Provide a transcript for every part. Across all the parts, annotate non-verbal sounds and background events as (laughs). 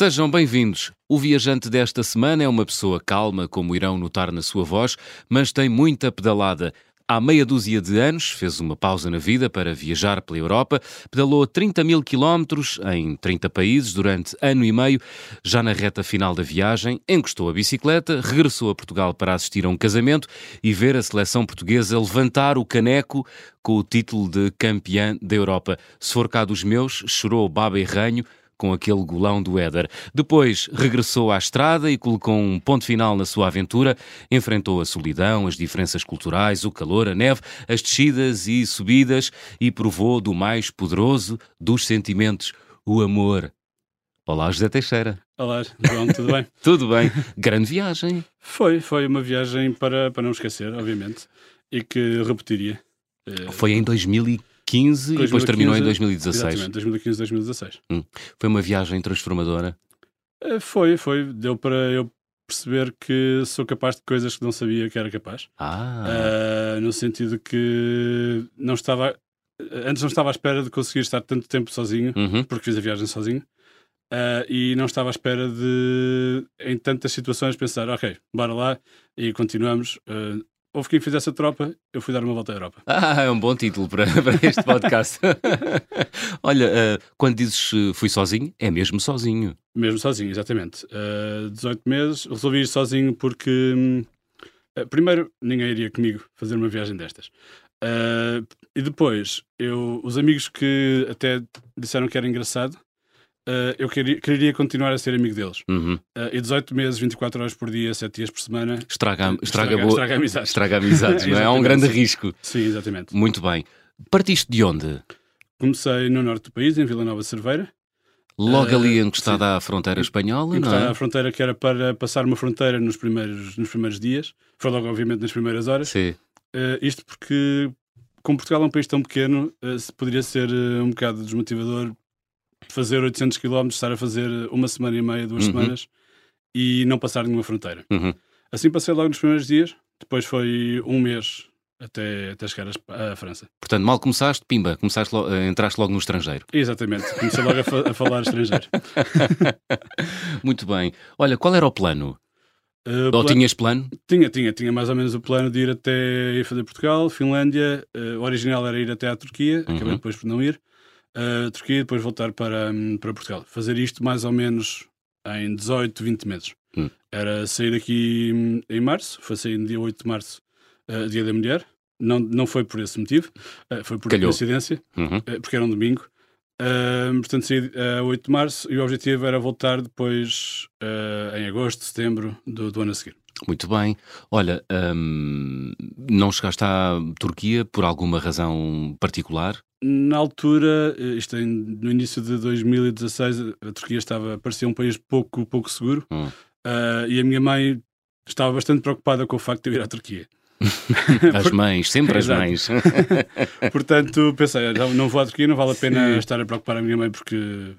Sejam bem-vindos. O viajante desta semana é uma pessoa calma, como irão notar na sua voz, mas tem muita pedalada. Há meia dúzia de anos fez uma pausa na vida para viajar pela Europa, pedalou 30 mil quilómetros em 30 países durante ano e meio. Já na reta final da viagem, encostou a bicicleta, regressou a Portugal para assistir a um casamento e ver a seleção portuguesa levantar o caneco com o título de campeã da Europa. Se for cá dos meus, chorou baba e ranho com aquele golão do Éder. Depois regressou à estrada e colocou um ponto final na sua aventura. Enfrentou a solidão, as diferenças culturais, o calor, a neve, as descidas e subidas e provou do mais poderoso dos sentimentos, o amor. Olá, José Teixeira. Olá, João, tudo bem? (laughs) tudo bem. Grande viagem. Foi, foi uma viagem para, para não esquecer, obviamente, e que repetiria. Foi em 2015 2015 e depois terminou em 2016. Exatamente, 2015, 2016. Hum. Foi uma viagem transformadora? Uh, foi, foi. Deu para eu perceber que sou capaz de coisas que não sabia que era capaz. Ah. Uh, no sentido que não estava. Antes não estava à espera de conseguir estar tanto tempo sozinho, uhum. porque fiz a viagem sozinho. Uh, e não estava à espera de, em tantas situações, pensar: ok, bora lá e continuamos. Uh, houve quem fizesse a tropa, eu fui dar uma volta à Europa. Ah, é um bom título para, (laughs) para este podcast. (laughs) Olha, uh, quando dizes uh, fui sozinho, é mesmo sozinho. Mesmo sozinho, exatamente. Uh, 18 meses, resolvi ir sozinho porque, uh, primeiro, ninguém iria comigo fazer uma viagem destas. E depois, eu, os amigos que até disseram que era engraçado, Uh, eu queria, queria continuar a ser amigo deles. Uhum. Uh, e 18 meses, 24 horas por dia, 7 dias por semana. Estraga, estraga, estraga, boa, estraga amizades. Estraga amizades, não é? Há um (laughs) grande risco. Sim, exatamente. Muito bem. Partiste de onde? Comecei no norte do país, em Vila Nova Cerveira. Logo uh, ali encostada sim. à fronteira espanhola, encostada não é? à fronteira que era para passar uma fronteira nos primeiros, nos primeiros dias. Foi logo, obviamente, nas primeiras horas. Sim. isto porque, como Portugal é um país tão pequeno, poderia ser um bocado desmotivador fazer 800 km, estar a fazer uma semana e meia, duas uhum. semanas e não passar nenhuma fronteira. Uhum. Assim passei logo nos primeiros dias, depois foi um mês até, até chegar à França. Portanto, mal começaste, pimba, começaste logo, entraste logo no estrangeiro. Exatamente, comecei logo a, fa a falar estrangeiro. (laughs) Muito bem. Olha, qual era o plano? Uh, Ou plano... tinhas plano? Tinha, tinha, tinha mais ou menos o plano de ir até ir fazer Portugal, Finlândia. Uh, o original era ir até à Turquia, uhum. acabei depois por não ir uh, Turquia e depois voltar para, um, para Portugal. Fazer isto mais ou menos em 18, 20 meses. Hum. Era sair aqui hum, em março, foi sair no dia 8 de março, uh, dia da mulher. Não, não foi por esse motivo, uh, foi por Calhou. coincidência, uhum. porque era um domingo. portanto, saí a 8 de março e o objetivo era voltar depois em agosto, setembro do, do ano a seguir. Muito bem. Olha, hum, não chegaste à Turquia por alguma razão particular? Na altura, isto em, no início de 2016, a Turquia estava, parecia um país pouco, pouco seguro hum. uh, e a minha mãe estava bastante preocupada com o facto de eu ir à Turquia. (laughs) as mães, sempre as mães. (laughs) Portanto, pensei, não vou à Turquia, não vale a pena Sim. estar a preocupar a minha mãe porque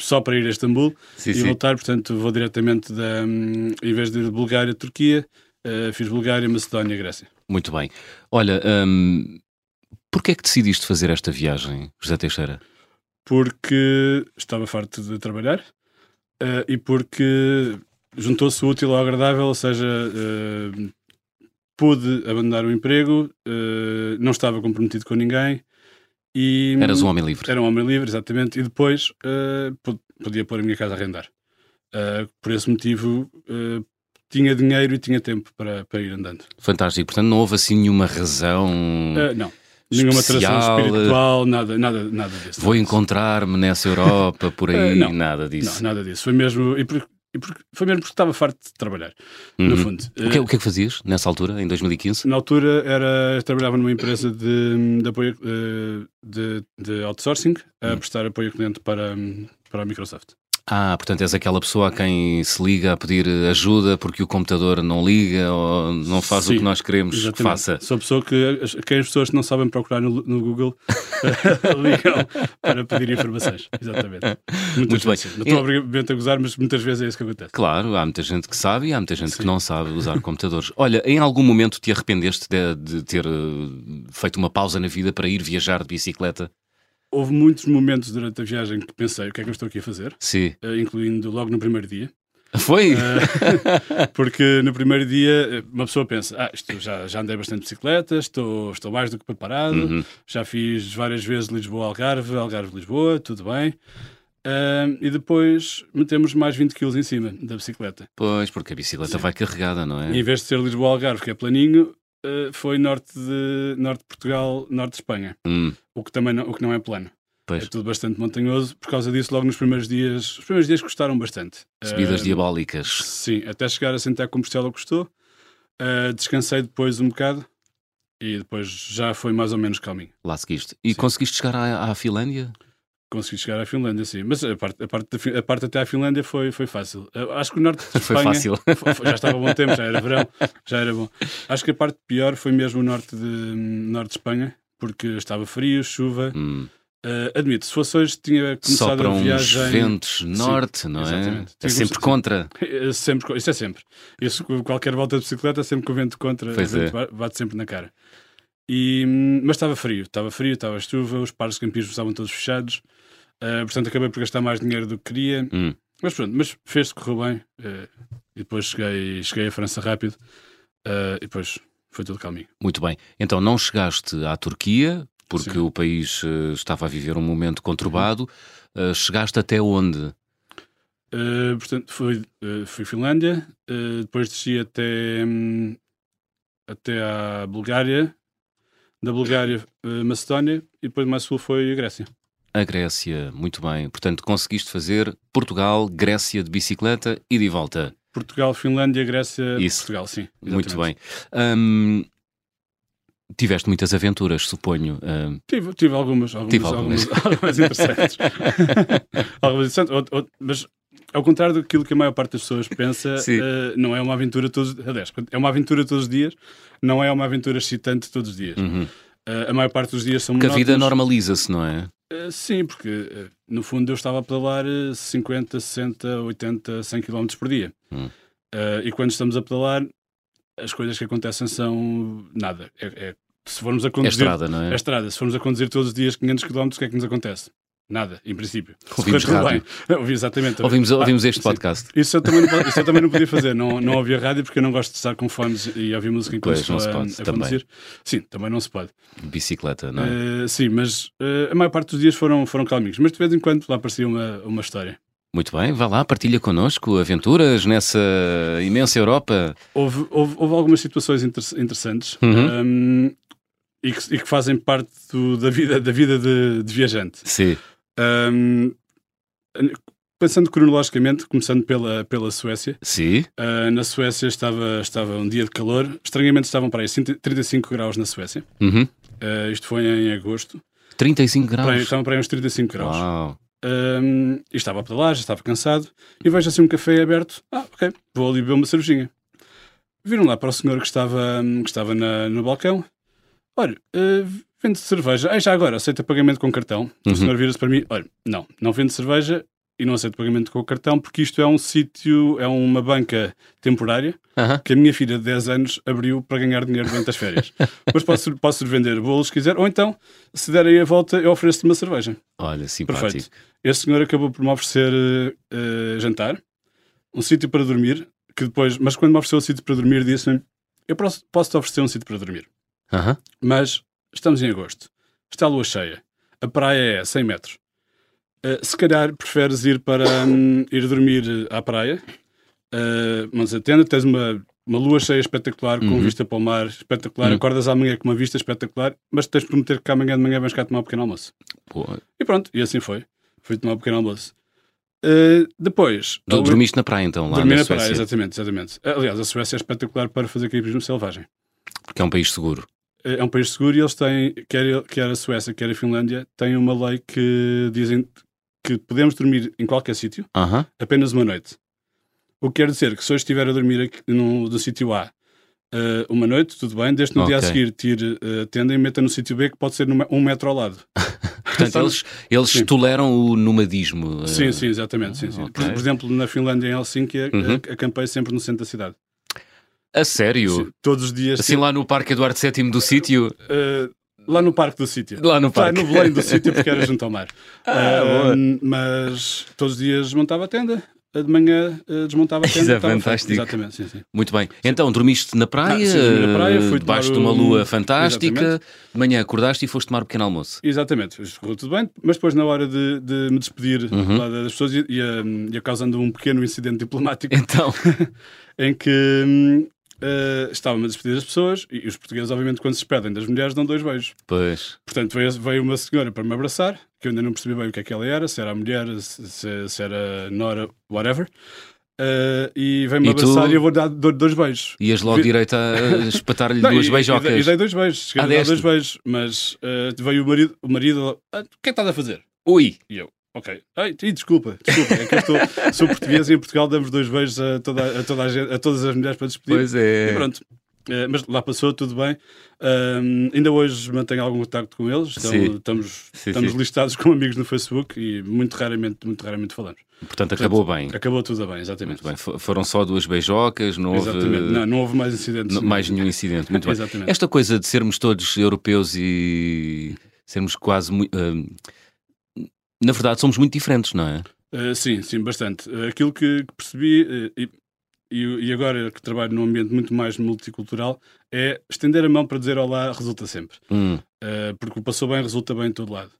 só para ir a Istambul sim, e sim. voltar, portanto vou diretamente da, um, em vez de ir de Bulgária, Turquia, uh, fiz Bulgária, Macedónia, Grécia. Muito bem. Olha, um, porquê é que decidiste fazer esta viagem, José Teixeira? Porque estava farto de trabalhar uh, e porque juntou-se útil ao agradável, ou seja, uh, pude abandonar o emprego, não estava comprometido com ninguém, e, Eras um homem livre. Era um homem livre, exatamente. E depois uh, podia pôr a minha casa a arrendar. Uh, por esse motivo, uh, tinha dinheiro e tinha tempo para, para ir andando. Fantástico. Portanto, não houve assim nenhuma razão. não. Nenhuma atração espiritual, nada, nada, nada disso. Vou encontrar-me nessa Europa, por (laughs) aí, não, nada disso. Não, nada disso. Foi mesmo. E por, e porque, foi mesmo porque estava farto de trabalhar, uhum. no fundo. O que, o que é que fazias nessa altura, em 2015? Na altura era, trabalhava numa empresa de, de apoio de, de outsourcing, a uhum. prestar apoio ao cliente para, para a Microsoft. Ah, portanto és aquela pessoa a quem se liga a pedir ajuda porque o computador não liga ou não faz Sim, o que nós queremos exatamente. que faça. Sou a pessoa que, que as pessoas que não sabem procurar no, no Google (laughs) ligam para pedir informações. Exatamente. Muitas Muito vezes. bem. Não estou obviamente a gozar, mas muitas vezes é isso que acontece. Claro, há muita gente que sabe e há muita gente Sim. que não sabe usar computadores. Olha, em algum momento te arrependeste de, de ter uh, feito uma pausa na vida para ir viajar de bicicleta? Houve muitos momentos durante a viagem que pensei o que é que eu estou aqui a fazer, Sim. uh, incluindo logo no primeiro dia. Foi? Uh, (laughs) porque no primeiro dia uma pessoa pensa: ah, isto já, já andei bastante de bicicleta, estou, estou mais do que preparado, Uhum. já fiz várias vezes Lisboa-Algarve, Algarve-Lisboa, tudo bem. Uh, e depois metemos mais 20 kg em cima da bicicleta. Pois, porque a bicicleta vai carregada, não E é? em vez de ser Lisboa-Algarve, que é planinho, foi norte de, norte de Portugal, norte de Espanha, Hum, o que também não, o que não é plano. pois. É tudo bastante montanhoso. Por causa disso, logo nos primeiros dias, os primeiros dias custaram bastante. Subidas Uh, diabólicas. Sim, até chegar a sentar como Costela custou. Uh, descansei depois um bocado e depois já foi mais ou menos calminho. Lá seguiste. E conseguiste chegar à, à Finlândia? Consegui chegar à Finlândia, sim. Mas a parte, a parte, da a parte até à Finlândia foi, foi fácil. Acho que o norte de (laughs) Espanha... fácil. Foi- (laughs) foi- já estava bom tempo, já era verão, já era bom. Acho que a parte pior foi mesmo o norte de, norte de Espanha, porque estava frio, chuva. Hum. Uh, admito, se fosse hoje, tinha começado Sopram a uns viagem. ventos norte, não é? exatamente. É sempre contra. É sempre, isso é sempre. Isso, qualquer volta de bicicleta, sempre com o vento contra, Pois vento é. ba- bate sempre na cara. E, mas estava frio, estava frio, estava chuva, os pares de campismo estavam todos fechados, uh, portanto acabei por gastar mais dinheiro do que queria. Hum. Mas pronto, mas fez-se, correu bem. uh, e depois cheguei, cheguei à França rápido uh, e depois foi tudo calminho. Muito bem. Então não chegaste à Turquia, porque Sim. o país estava a viver um momento conturbado. Eh, chegaste até onde? Portanto, fui, uh, fui Finlândia, depois desci até, hum, até à Bulgária, da Bulgária, uh, Macedónia, e depois mais sul foi a Grécia. A Grécia. Muito bem. Portanto, conseguiste fazer Portugal, Grécia de bicicleta e de volta. Portugal, Finlândia, Grécia, Isso. Portugal, sim. Muito exatamente. bem. Hum, tiveste muitas aventuras, suponho. Hum, Tive, tive algumas, algumas, Tive algumas. algumas, algumas interessantes. (laughs) (laughs) algumas interessantes, mas ao contrário daquilo que a maior parte das pessoas pensa, (laughs) uh, não é uma aventura todos aliás, é uma aventura todos os dias, não é uma aventura excitante todos os dias. uhum. Uh, a maior parte dos dias são Porque a vida normaliza-se, não é? Uh, sim, porque no fundo eu estava a pedalar uh, 50, 60, 80, 100 km por dia. Hum. Uh, e quando estamos a pedalar, as coisas que acontecem são nada. É, é- se formos a É conduzir. estrada, não É é? estrada. Se formos a conduzir todos os dias 500 km, o que é que nos acontece? Nada, em princípio. Ouvimos rádio. bem. (laughs) Ouvi, exatamente. Ouvimos, Ah, ouvimos este sim. podcast. Isso eu, também não, isso eu também não podia (laughs) fazer. Não, não ouvia rádio porque eu não gosto de estar com fones e ouvir música enquanto estou não se a, pode, a também. Sim, também não se pode. Bicicleta, não é? Eh, sim, mas eh, a maior parte dos dias foram, foram calminhos. Mas de vez em quando lá aparecia uma, uma história. Muito bem, vá lá, partilha connosco aventuras nessa imensa Europa. Houve, houve, houve algumas situações inter- interessantes Uhum. um, e, que, e que fazem parte do- da vida, da vida de, de viajante. Sim. Um, pensando cronologicamente, começando pela, pela Suécia, Sim. uh, na Suécia estava, estava um dia de calor, estranhamente estavam para aí 35 graus na Suécia, Uhum. Uh, isto foi em agosto, 35 para aí, graus. estavam para aí uns 35 graus. Uau. Um, e estava a pedalar, já estava cansado, e vejo assim um café aberto, ah, ok, vou ali beber uma cervejinha. Viram lá para o senhor que estava, que estava na- no balcão, olha, uh, vende cerveja, ah, já agora, aceita pagamento com cartão. Uhum. O senhor vira-se para mim, olha, não, não vende cerveja e não aceito pagamento com o cartão porque isto é um sítio, é uma banca temporária Aham. que a minha filha de 10 anos abriu para ganhar dinheiro durante as férias. (laughs) Mas posso, posso vender bolos se quiser, ou então, se der aí a volta, eu ofereço-te uma cerveja. Olha, simpático. Perfeito. Esse senhor acabou por me oferecer eh, jantar, um sítio para dormir, que depois, mas quando me ofereceu o sítio para dormir, disse-me: Eu posso- posso-te oferecer um sítio para dormir, Aham. mas estamos em agosto, está a lua cheia, a praia é 100 metros. Eh, se calhar preferes ir para hum, ir dormir à praia, eh, mas atenda, tens uma, uma lua cheia espetacular, com Uhum. vista para o mar espetacular, Uhum. acordas amanhã com uma vista espetacular, mas tens de prometer que amanhã de manhã vais cá tomar um pequeno almoço. Pô, E pronto, e assim foi. Fui tomar um pequeno almoço. Uh, depois. a- dormiste na praia então, lá dormi na na Suécia. praia, exatamente, exatamente. Aliás, a Suécia é espetacular para fazer campismo selvagem. Porque é um país seguro. É um país seguro e eles têm, quer, quer a Suécia, quer a Finlândia, têm uma lei que dizem que podemos dormir em qualquer sítio, Aham. apenas uma noite. O que quer dizer que se eu estiver a dormir aqui no, no sítio A uh, uma noite, tudo bem, desde no dia a seguir tire uh, a tenda e meta no sítio B que pode ser numa- um metro ao lado. (laughs) Portanto, eles, eles Sim. toleram o nomadismo. Sim, eh, sim, exatamente. Sim, sim. ok. Por, por exemplo, na Finlândia, em Helsinki, a- Uhum. acampei sempre no centro da cidade. A sério? Todos os dias. Assim lá no Parque Eduardo VII do sítio? eh, Lá no parque do sítio. Lá no parque. Lá no Belém do sítio, porque era junto ao mar. (laughs) Ah, Uh, mas todos os dias montava a tenda, de manhã uh, desmontava a tenda. Isso é fantástico. Exatamente, sim, sim. Muito bem. Então, dormiste na praia, Ah, sim, na praia, fui debaixo de uma um- lua fantástica. Exatamente. De manhã acordaste e foste tomar um pequeno almoço. Exatamente, correu tudo bem, mas depois na hora de, de me despedir Uhum. lá das pessoas ia, ia, ia causando um pequeno incidente diplomático Então, (laughs) em que hum, eh, estava-me a despedir das pessoas e os portugueses obviamente quando se despedem das mulheres dão dois beijos. pois. Portanto veio, veio uma senhora para me abraçar, que eu ainda não percebi bem o que é que ela era, se era a mulher, se, se- era a Nora, whatever. Eh, e veio-me E tu? abraçar e eu vou dar dois beijos. Ias logo Vi- direito a espetar-lhe (laughs) duas e- beijocas. E, e dei dois beijos, cheguei Ah, a dar dois beijos, mas eh, veio o marido, o marido "Ah, o que é que estás a fazer? Ui! E eu, ok. Ai, e desculpa, desculpa, é que eu estou, sou português e em Portugal damos dois beijos a, toda, a, toda a, gente- a todas as mulheres para despedir. Pois é. E pronto. Eh, mas lá passou, tudo bem. Ainda hoje mantenho algum contacto com eles. Então, Sim. estamos Sim, estamos sim. listados como amigos no Facebook e muito raramente, muito raramente falamos. Portanto, acabou bem. Acabou tudo bem, exatamente. Muito bem. Fo- Foram só duas beijocas, não houve. Não, não houve mais incidentes. n- mais nenhum incidente. Muito (laughs) bem. Exatamente. Esta coisa de sermos todos europeus e sermos quase muito. Na verdade, somos muito diferentes, não é? Uh, sim, sim, bastante. Uh, aquilo que, que percebi, uh, e, e, agora que trabalho num ambiente muito mais multicultural, é estender a mão para dizer olá resulta sempre. Hum, Uh, porque o passou bem resulta bem em todo lado.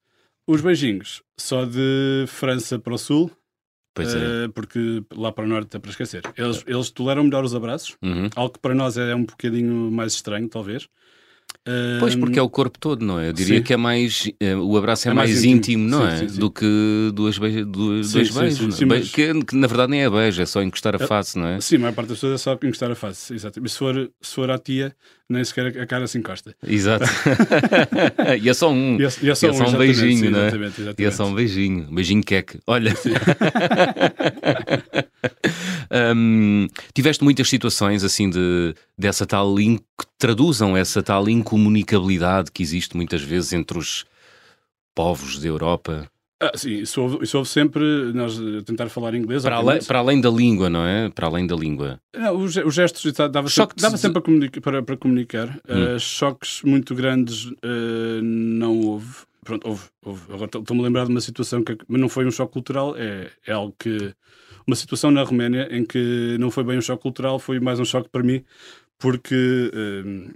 Os beijinhos, só de França para o Sul, é. porque lá para o Norte é para esquecer. Eles, eles toleram melhor os abraços, Uhum. algo que para nós é um bocadinho mais estranho, talvez. Pois, porque é o corpo todo, não é? Eu diria sim. que é mais. eh, o abraço é, É mais, mais íntimo, íntimo. não Sim, é? sim. Do que duas, beija, duas, dois beijos. sim, não é? sim, Be- mas- que, que na verdade nem é beijo, é só encostar a face, não é? Sim, a maior parte das pessoas é só encostar a face. Exato. Mas se for, se for à tia, nem sequer a cara se encosta. Exato. (laughs) e é só um. E é, e é só, E é só um beijinho, sim, não é? Exatamente, exatamente. E é só um beijinho, um beijinho queque. Olha. Hum, (laughs) tiveste muitas situações assim de dessa tal in- que traduzam essa tal incomunicabilidade que existe muitas vezes entre os povos da Europa. Ah, sim, isso houve, isso houve sempre nós eh, tentar falar inglês. Para além, para além da língua, não é? Para além da língua. Não, os, os gestos dava, sempre, dava sempre para, comunica- para, para comunicar. Hum. Uh, choques muito grandes uh, não houve. Pronto, houve. houve. Agora estou- estou-me a lembrar de uma situação que não foi um choque cultural, é, é algo que. Uma situação na Roménia em que não foi bem um choque cultural, foi mais um choque para mim, porque um,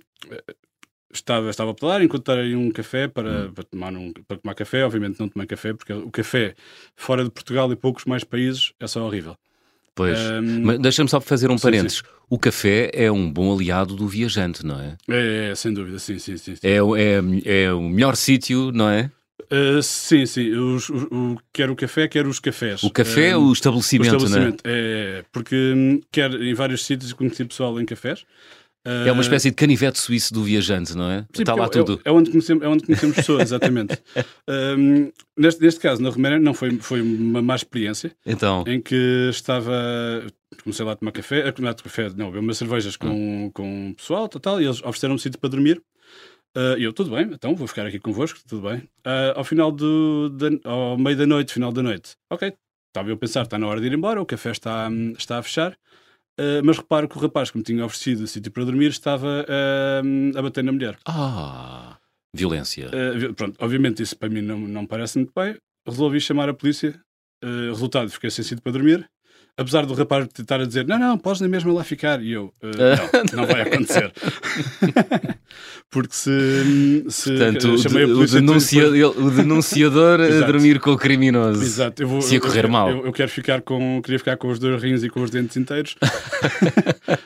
estava, estava a pedalar, encontrei um café para, Hum. para, tomar um, para tomar café. Obviamente não tomei café, porque o café fora de Portugal e poucos mais países é só horrível. Pois. Um, Mas deixa-me só fazer um sim, parênteses. O café é um bom aliado do viajante, não é? É, é, sem dúvida, sim, sim, sim. sim. É, o- é, é o melhor sítio, não é? Uh, sim, sim. Os, o, o- quer o café, quer os cafés. O café, Uh, o o estabelecimento, estabelecimento. É, porque hum, quer em vários sítios conheci pessoal em cafés. É? Uma espécie de canivete suíço do viajante, não é? Sim, Está lá é- tudo. É, é onde conhecemos, é onde conhecemos pessoas, exatamente. (laughs) Hum, neste, neste caso, na Roménia, não foi, foi uma má experiência, Então, em que estava. Comecei lá a tomar café, a tomar café, não, umas cervejas com, com o pessoal, tal, tal, e eles ofereceram um sítio para dormir. E eu, tudo bem, então vou ficar aqui convosco, tudo bem. Ah, ao final do. da- ao meio da noite, final da noite, ok, estava eu a pensar, está na hora de ir embora, o café está, hum, está a fechar. Ah, mas reparo que o rapaz que me tinha oferecido o sítio para dormir estava hum, a bater na mulher. ah, violência. Uh, pronto, obviamente isso para mim não, não parece muito bem. Resolvi chamar a polícia. Uh, resultado, fiquei sem sítio para dormir. Apesar do rapaz estar a dizer, não, não, podes na mesma lá ficar. E eu, uh, (laughs) não, não vai acontecer. (laughs) Porque se, se Portanto, o, chamei a o polícia... denuncia- depois- o denunciador a (laughs) Exato. dormir com o criminoso. Exato, eu vou, Se ia correr eu, mal. Eu, eu quero ficar com, queria ficar com os dois rins e com os dentes inteiros.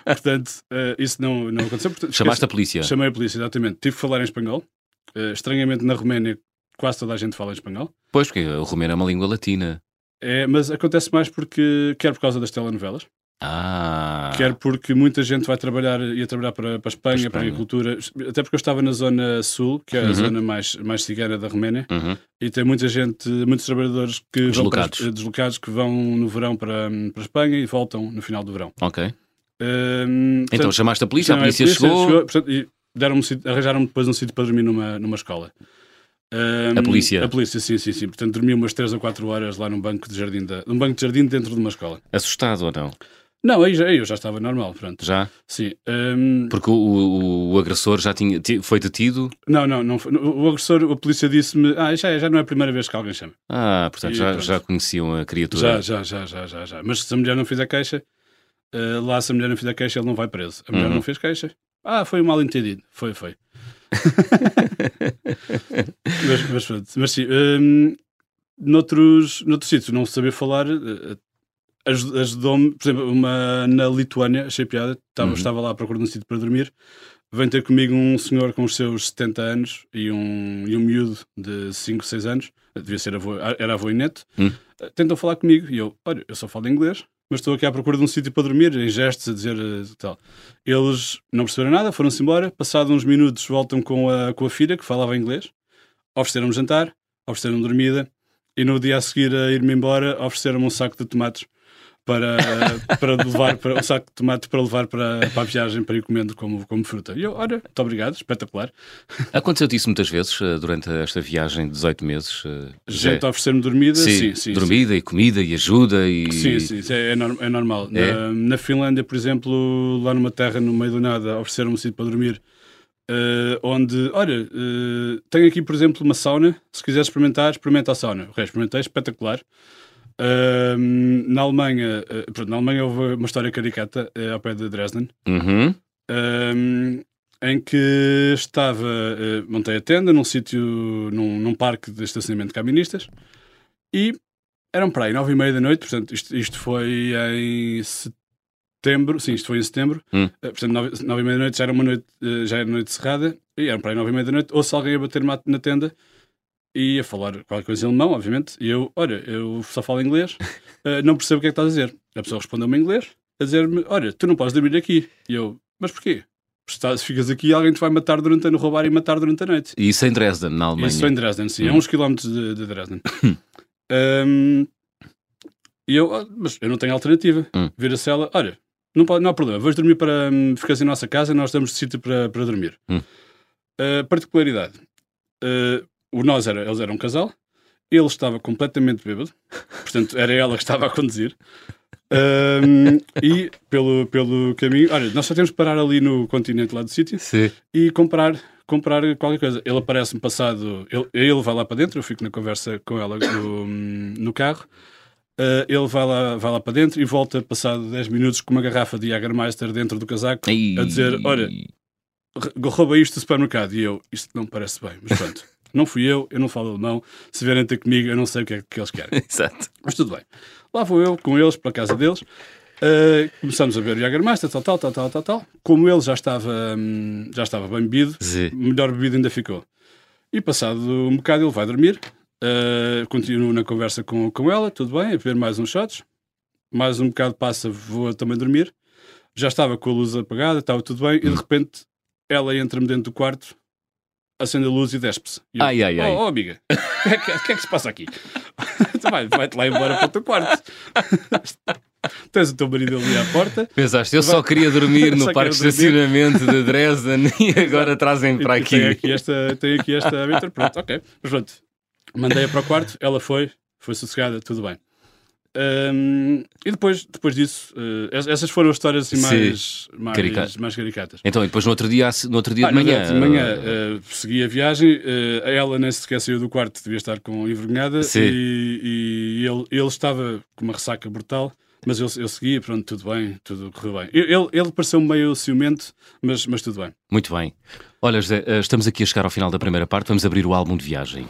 Portanto, uh, isso não, não aconteceu. Portanto, Chamaste a polícia. Chamei a polícia, exatamente. Tive que falar em espanhol. Uh, estranhamente, na Roménia, quase toda a gente fala em espanhol. Pois, porque o romeno é uma língua latina. É, mas acontece mais porque, quer por causa das telenovelas, Ah, quer porque muita gente vai trabalhar, ia trabalhar para, para a Espanha, Para a para a Espanha. agricultura, até porque eu estava na zona sul, que é a Uhum. zona mais, mais cigana da Roménia, Uhum. e tem muita gente, muitos trabalhadores que Deslocados. para, deslocados que vão no verão para, para a Espanha e voltam no final do verão. ok. Hum, Então portanto, chamaste a polícia, a chamei polícia, chegou. portanto, e deram arranjaram-me depois um sítio para dormir numa, numa escola. Hum, A polícia? A polícia, sim, sim, sim. Portanto, dormi umas 3 ou 4 horas lá num banco de jardim, da, num banco de jardim dentro de uma escola. Assustado ou não? Não, aí já, eu já estava normal, pronto. Já? Sim. hum, Porque o, o- o agressor já tinha, ti- foi detido? não, não, não foi- o agressor, a polícia disse-me, ah, já, é- já não é a primeira vez que alguém chama. Ah, portanto E já, pronto. já conheciam a Já, criatura. já, já, já, já, já. Mas se a mulher não fizer queixa, eh, lá se a mulher não fizer queixa, ele não vai preso. A mulher Uhum. não fez queixa. Ah, foi um mal entendido. Foi, foi. (laughs) mas, mas, pronto. mas sim, hum, noutros, noutros sítios, não saber falar eh, aj- ajudou-me. Por exemplo, uma, na Lituânia, achei piada, estava, Uhum. estava lá à procura de um sítio para dormir. Vem ter comigo um senhor com os seus 70 anos e um, e um miúdo de 5, 6 anos, devia ser avô, era avô e neto. Hum. Eh, Tentam falar comigo e eu, olha, eu só falo inglês, mas estou aqui à procura de um sítio para dormir, em gestos, a dizer eh, tal. Eles não perceberam nada, foram-se embora. Passados uns minutos, voltam com a, com a filha, que falava inglês, ofereceram-me jantar, ofereceram-me dormida, e no dia a seguir a ir-me embora, ofereceram-me um saco de tomates para, para levar, para, um saco de tomates para levar para, para a viagem, para ir comendo como, como fruta. E eu, olha, muito obrigado, espetacular. Aconteceu-te isso muitas vezes eh, durante esta viagem de 18 meses? eh? Gente a oferecer-me dormida, sim, sim. sim, dormida e comida e ajuda e... Sim, sim, é, é é normal. É? Na, na Finlândia, por exemplo, lá numa terra no meio do nada, ofereceram-me um sítio para dormir. eh, onde, olha, eh, tenho aqui, por exemplo, uma sauna. Se quiseres experimentar, experimenta a sauna. O resto experimentei, espetacular. Ahm, na Alemanha, eh, pronto, na Alemanha houve uma história caricata eh, ao pé de Dresden. Uhum. Um, em que estava, eh, montei a tenda num sítio, num, num parque de estacionamento de caministas e eram para aí nove e meia da noite, portanto isto, isto foi em setembro, sim, isto foi em setembro, Hum. Portanto nove, nove e meia da noite já era uma noite, já era noite cerrada e eram para aí nove e meia da noite, ouço alguém a bater na tenda e a falar qualquer coisa em alemão, obviamente, e eu, olha, eu só falo inglês, (laughs) eh, não percebo o que é que estás a dizer. A pessoa respondeu-me em inglês, a dizer-me, olha, tu não podes dormir aqui. E eu, mas porquê? Se ficas aqui, alguém te vai matar durante a noite, roubar e matar durante a noite. E isso em Dresden, na Alemanha. Isso foi em Dresden, sim, é Hum. uns quilómetros de, de Dresden. (coughs) Hum, e eu, "Ah, mas eu não tenho alternativa. Hum. Vira-se ela, olha, não, pode, não há problema, vais dormir para. hum, Ficas em nossa casa, nós damos sítio para, para dormir. Hum. Uh, particularidade: uh, o nós era, eles eram um casal, ele estava completamente bêbado, portanto era ela que estava a conduzir. Hum, e pelo, pelo caminho, olha, nós só temos que parar ali no continente lá do sítio e comprar, comprar qualquer coisa. Ele aparece-me passado, ele, ele vai lá para dentro, eu fico na conversa com ela no, no carro. Uh, ele vai lá, vai lá para dentro e volta passado 10 minutos com uma garrafa de Jagermeister dentro do casaco Ai. a dizer: Olha, "R- rouba isto do supermercado. E eu, isto não parece bem, mas pronto. Não fui eu, eu não falo alemão. Se vierem ter comigo, eu não sei o que é que eles querem. (laughs) Exato. Mas tudo bem. Lá vou eu com eles para a casa deles. Uh, começamos a ver o Jagermeister, tal, tal, tal, tal, tal, tal. Como ele já estava, hum, já estava bem bebido, Sim. melhor bebido ainda ficou. E passado um bocado ele vai dormir. Uh, continuo na conversa com, com ela, tudo bem, a beber mais uns shots. Mais um bocado passa, vou também dormir. Já estava com a luz apagada, estava tudo bem, e de repente ela entra-me dentro do quarto, acende a luz e despe-se. Ai, ai, ai. Oh, oh, amiga, (laughs) o que, é que- que é que se passa aqui? (laughs) Então vai- Vai-te lá embora para o teu quarto. (laughs) Tens o teu marido ali à porta. Pensaste, eu só queria dormir no parque de estacionamento de Dresden e agora trazem para E Tem aqui. aqui esta, tem aqui esta aventura. Pronto, ok. Mas pronto, mandei-a para o quarto, ela foi, foi sossegada, tudo bem. Ahm, e depois, depois disso, es- essas foram as histórias assim, Sim. mais, mais, Caricatas. mais caricatas. Então, e depois no outro dia, no outro dia Ah, de manhã. de manhã eh, segui a viagem, eh, ela nem sequer saiu do quarto, devia estar com envergonhada Sim. e, e ele, ele estava com uma ressaca brutal, mas eu, eu segui, pronto, tudo bem, tudo correu bem. Ele, ele pareceu meio ciumento, mas, mas tudo bem. Muito bem. Olha, José, estamos aqui a chegar ao final da primeira parte. Vamos abrir o álbum de viagem.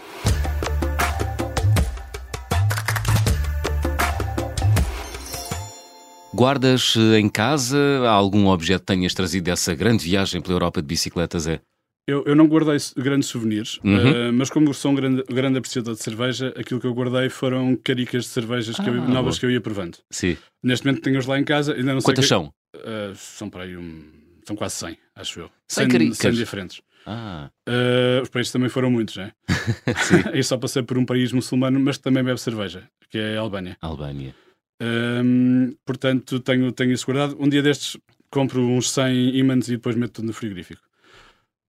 Guardas eh, em casa algum objeto que tenhas trazido dessa grande viagem pela Europa de bicicleta, Zé? Eu, eu não guardei grandes souvenirs, Uhum. eh, mas como sou um grande, grande apreciador de cerveja, aquilo que eu guardei foram caricas de cervejas que eu- Ah, novas boa. que eu ia provando. Sim. Neste momento tenho-os lá em casa, ainda não sei. Quantas que- são? eh, são para aí um. São quase 100, acho eu. 100 100, caricas? 100 diferentes. Ah, Eh, os países também foram muitos, né? (laughs) (laughs) eu só passei por um país muçulmano, mas que também bebe cerveja, que é a Albânia. Albânia. Ehm, portanto, tenho, tenho isso guardado. Um dia destes compro uns 100 ímãs e depois meto tudo no frigorífico.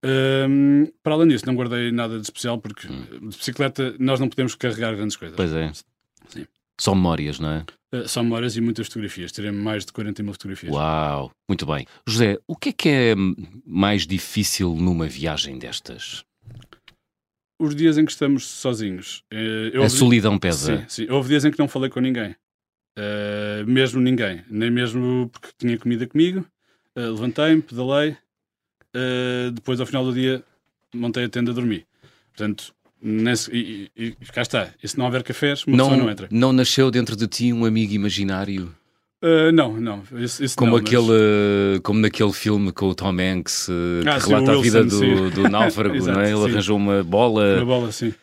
Ehm, para além disso, não guardei nada de especial porque de bicicleta nós não podemos carregar grandes coisas. Pois é. Sim. Só memórias, não é? Uh, só memórias e muitas fotografias. Terei mais de 40 mil fotografias. Uau, muito bem. José, o que é que é mais difícil numa viagem destas? Os dias em que estamos sozinhos. Uh, a solidão pesa. Sim, sim. Houve dias em que não falei com ninguém. Uh, mesmo ninguém. Nem mesmo porque tinha comida comigo. Uh, Levantei-me, pedalei. depois, ao final do dia, montei a tenda a dormir. Portanto, Nesse, e, e, cá está. E se não houver cafés, uma não, pessoa não entra. Não nasceu dentro de ti um amigo imaginário? Uh, não, não. Isso, isso como, não, aquele, mas... como naquele filme com o Tom Hanks uh, ah, que sim, relata Wilson, a vida do, do náufrago, Exato, (laughs) não é? Ele sim. arranjou uma bola. Uma bola, sim.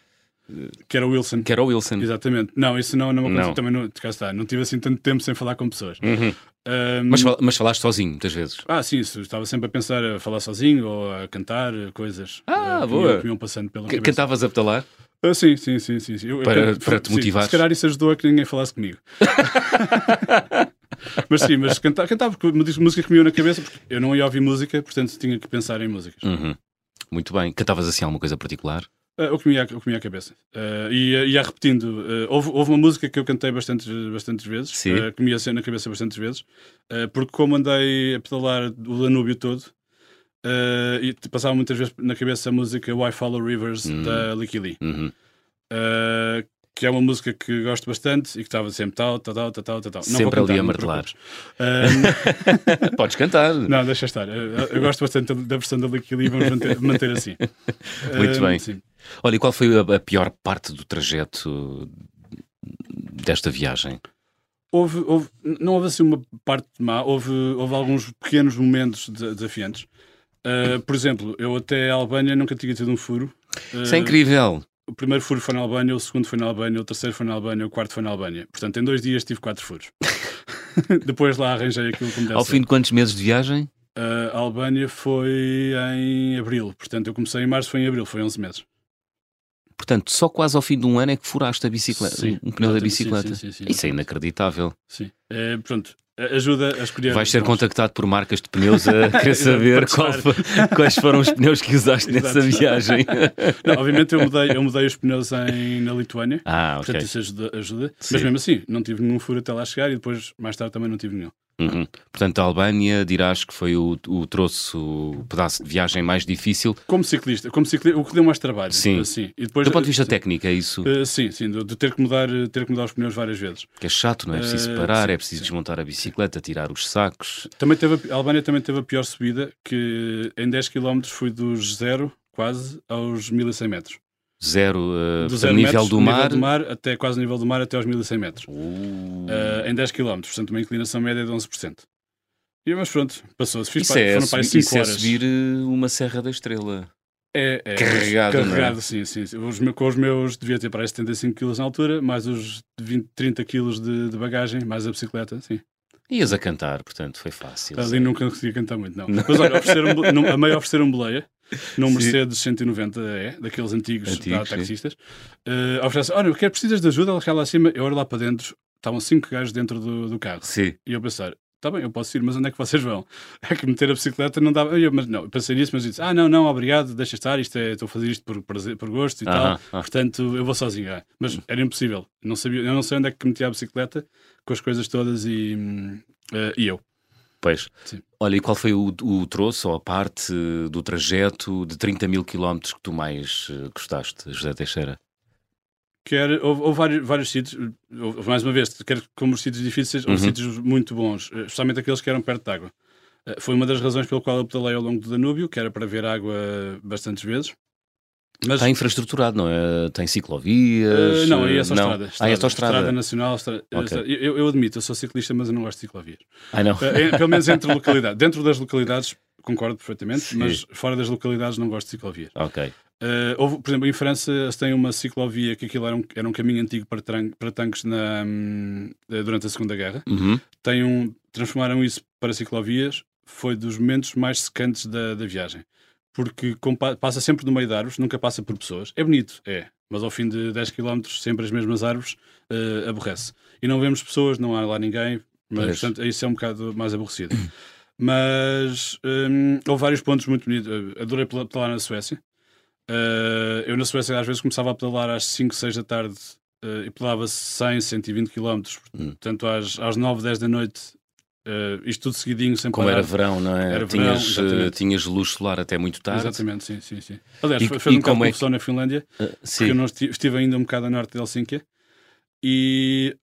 Que era o Wilson. Que era o Wilson. Exatamente. Não, isso não, não aconteceu. Também não, cá está. Não tive assim tanto tempo sem falar com pessoas. Uhum. Um... Mas, mas falaste sozinho, muitas vezes? Ah, sim. Estava sempre a pensar a falar sozinho ou a cantar coisas. Ah, uh, boa. Que iam passando pela C Cantavas a petalar? Uh, sim, sim, sim, sim. Eu, para, eu, para te motivar. Se calhar isso ajudou a que ninguém falasse comigo. (laughs) mas sim, mas cantava, cantava música que me ia na cabeça, porque eu não ia ouvir música, portanto tinha que pensar em músicas. Uhum. Muito bem. Cantavas assim alguma coisa particular? Uh, o, que me ia, o que me ia à cabeça. Uh, e ia repetindo. Uh, houve, houve uma música que eu cantei bastantes, bastantes vezes, uh, que me ia ser na cabeça bastantes vezes, porque como andei a pedalar o Danúbio todo, e passava muitas vezes na cabeça a música Why Follow Rivers uhum. da Licky Lee. Uhum que é uma música que gosto bastante e que estava sempre tal, tal, tal, tal, tal, tal. Sempre ali a martelar. (laughs) Podes cantar. Não, deixa estar. Eu, eu gosto bastante da versão da Licky Lee, vamos manter, manter assim. (laughs) Muito bem. Sim. Olha, e qual foi a, a, pior parte do trajeto desta viagem? Houve, houve, não houve assim uma parte má, houve, houve alguns pequenos momentos desafiantes. Uh, por exemplo, eu até a Albânia nunca tinha tido um furo. Isso é incrível o primeiro furo foi na Albânia, o segundo foi na Albânia, o terceiro foi na Albânia, o quarto foi na Albânia. Portanto, em dois dias tive quatro furos. (laughs) Depois lá arranjei aquilo como deve Ao ser. fim de quantos meses de viagem? Uh, a Albânia foi em abril. Portanto, eu comecei em março, foi em abril, foi 11 meses. Portanto, só quase ao fim de um ano é que furaste a bicicleta, sim, um pneu da bicicleta. Sim, sim, Isso é inacreditável. Sim. É, pronto, ajuda a escolher. Vais ser contactado por marcas de pneus a (laughs) querer saber foi, quais foram os pneus que usaste nessa viagem. (laughs) Não, obviamente eu mudei, eu mudei os pneus em, na Lituânia, ah, okay. portanto isso ajuda. ajuda. Mas mesmo assim, não tive nenhum furo até lá chegar e depois, mais tarde, também não tive nenhum. Uhum. Portanto, a Albânia dirás que foi o, o troço, o pedaço de viagem mais difícil. Como ciclista, como ciclista o que deu mais trabalho. Sim. Assim. E depois, Do ponto de vista sim. técnico, é isso? Uh, sim, sim, de, ter, que mudar, ter que mudar os pneus várias vezes. Que é chato, não é? É preciso parar, uh, sim, é preciso sim. desmontar a bicicleta, tirar os sacos. Também teve, a Albânia também teve a pior subida, que em 10 km fui dos zero, quase, aos 1100 metros zero, uh, do zero nível, metros, do mar. nível do mar até quase nível do mar até aos 1100 metros uh. Uh, em 10 km, portanto uma inclinação média de 11%. E, mas pronto, passou-se. Fiz isso para, é, foram para 5 isso é horas. é subir eh, uma Serra da Estrela. É, é carregado, é? carregado é? sim, sim. Os, com os meus devia ter para aí 75 kg na altura, mais os 20, 30 kg de, de, bagagem, mais a bicicleta, sim. Ias a cantar, portanto, foi fácil. Ali sim. nunca conseguia cantar muito, não. não. Mas olha, ofereceram, a meio ofereceram boleia, num Mercedes 190 é, daqueles antigos, antigos da, taxistas. Uh, oferece, olha, quer precisas de ajuda? Ela lá acima, eu olho lá para dentro, estavam cinco gajos dentro do, do carro. Sim. E eu pensar, Está bem, eu posso ir, mas onde é que vocês vão? (laughs) É que meter a bicicleta não dava. Eu, mas não, pensei nisso, mas disse: Ah, não, não, obrigado, deixa estar, isto é, estou a fazer isto por, prazer, por gosto e -huh, tal, -huh. portanto eu vou sozinho. Ah. Mas era impossível, não sabia, eu não sei onde é que metia a bicicleta com as coisas todas e, uh, e eu. Pois. Sim. Olha, e qual foi o, o troço ou a parte do trajeto de 30 mil quilómetros que tu mais eh, gostaste, José Teixeira? quer, houve, houve vários, vários sítios, houve, mais uma vez, quer como os sítios difíceis, houve uhum. sítios muito bons, eh, especialmente aqueles que eram perto de água. Eh, foi uma das razões pelo qual eu pedalei ao longo do Danúbio, que era para ver água bastantes vezes. Mas... Está infraestruturado, não é? Tem ciclovias? Uh, não, é só estrada. estrada. Ah, é só estrada. Estrada nacional. Estrada... Okay. Eu, eu, admito, eu sou ciclista, mas eu não gosto de ciclovias. Ah, não? Uh, pelo menos entre localidades. Dentro das localidades, concordo perfeitamente, Sim. mas fora das localidades não gosto de ciclovias. Ok. Uh, houve, por exemplo, em França se tem uma ciclovia que aquilo era um, era um caminho antigo para, para tanques na, um, eh, durante a Segunda Guerra. Uhum. Tem um, transformaram isso para ciclovias. Foi dos momentos mais secantes da, da viagem. Porque passa sempre no meio de árvores, nunca passa por pessoas. É bonito, é. Mas ao fim de 10 km, sempre as mesmas árvores, uh, aborrece. E não vemos pessoas, não há lá ninguém. Mas, é. portanto, isso é um bocado mais aborrecido. (clears throat) Mas um, houve vários pontos muito bonitos. Adorei pedalar na Suécia. Uh, eu na Suécia às vezes começava a pedalar às 5, 6 da tarde uh, e pedalava 100, 120 km, Hum. portanto às, às 9, 10 da noite, uh, isto tudo seguidinho, sem Como parar. era verão, não é? Era verão, tinhas, eh, exatamente. tinhas luz solar até muito tarde. Exatamente, sim, sim, sim. Aliás, E- foi, e um como é que- na Finlândia, Ah, porque eu não esti- estive ainda um bocado a norte de Helsínquia e,